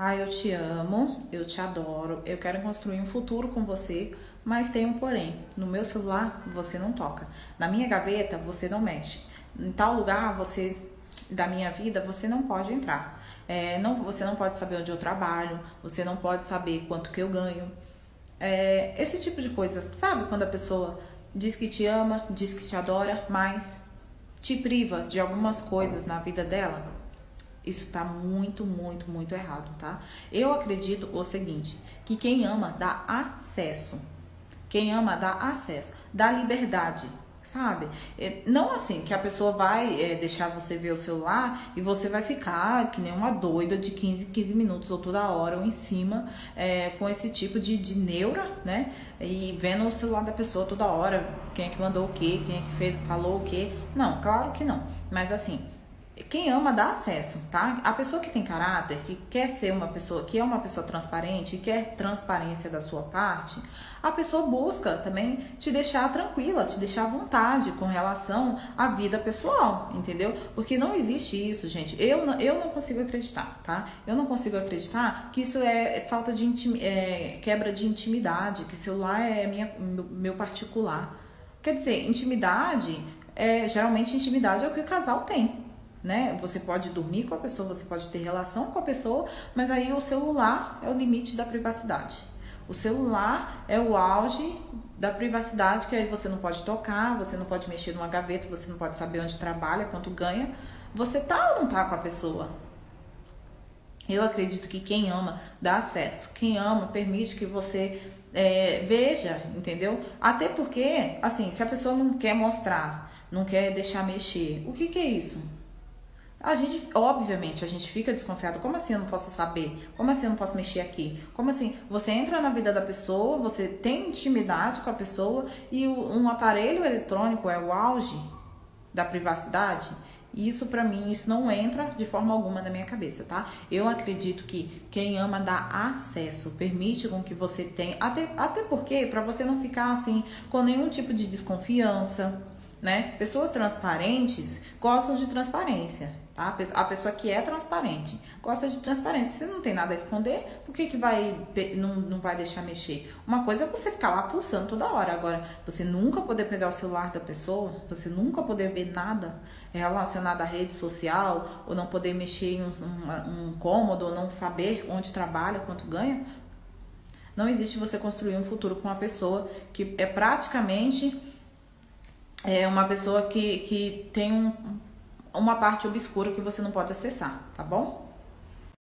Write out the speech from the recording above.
Ah, eu te amo, eu te adoro, eu quero construir um futuro com você, mas tem um porém. No meu celular você não toca. Na minha gaveta você não mexe. Em tal lugar você da minha vida você não pode entrar. É, não, você não pode saber onde eu trabalho, você não pode saber quanto que eu ganho. É, esse tipo de coisa, sabe? Quando a pessoa diz que te ama, diz que te adora, mas te priva de algumas coisas na vida dela. Isso tá muito, muito, muito errado, tá? Eu acredito o seguinte, que quem ama dá acesso. Quem ama dá acesso, dá liberdade, sabe? É, não assim que a pessoa vai é, deixar você ver o celular e você vai ficar que nem uma doida de 15, 15 minutos ou toda hora ou em cima é, com esse tipo de, de neura, né? E vendo o celular da pessoa toda hora, quem é que mandou o quê, quem é que fez, falou o quê. Não, claro que não. Mas assim, quem ama dá acesso, tá? A pessoa que tem caráter, que quer ser uma pessoa, que é uma pessoa transparente, quer transparência da sua parte, a pessoa busca também te deixar tranquila, te deixar à vontade com relação à vida pessoal, entendeu? Porque não existe isso, gente. Eu não, eu não consigo acreditar, tá? Eu não consigo acreditar que isso é falta de é, quebra de intimidade, que celular é minha, meu particular. Quer dizer, intimidade, é, geralmente intimidade é o que o casal tem, né? Você pode dormir com a pessoa, você pode ter relação com a pessoa, mas aí o celular é o limite da privacidade. O celular é o auge da privacidade, que aí você não pode tocar, você não pode mexer numa gaveta, você não pode saber onde trabalha, quanto ganha. Você tá ou não tá com a pessoa? Eu acredito que quem ama dá acesso. Quem ama permite que você é, veja, entendeu? Até porque, assim, se a pessoa não quer mostrar, não quer deixar mexer, o que, que é isso? A gente, obviamente, a gente fica desconfiado. Como assim eu não posso saber? Como assim eu não posso mexer aqui? Como assim? Você entra na vida da pessoa, você tem intimidade com a pessoa e um aparelho eletrônico é o auge da privacidade? Isso para mim, isso não entra de forma alguma na minha cabeça, tá? Eu acredito que quem ama dá acesso, permite com que você tenha, até, até porque para você não ficar assim com nenhum tipo de desconfiança, né? Pessoas transparentes gostam de transparência, tá? A pessoa que é transparente gosta de transparência. Se não tem nada a esconder, por que, que vai, não, não vai deixar mexer? Uma coisa é você ficar lá pulsando toda hora. Agora, você nunca poder pegar o celular da pessoa, você nunca poder ver nada relacionado à rede social, ou não poder mexer em um, um, um cômodo, ou não saber onde trabalha, quanto ganha. Não existe você construir um futuro com uma pessoa que é praticamente é uma pessoa que, que tem um, uma parte obscura que você não pode acessar, tá bom?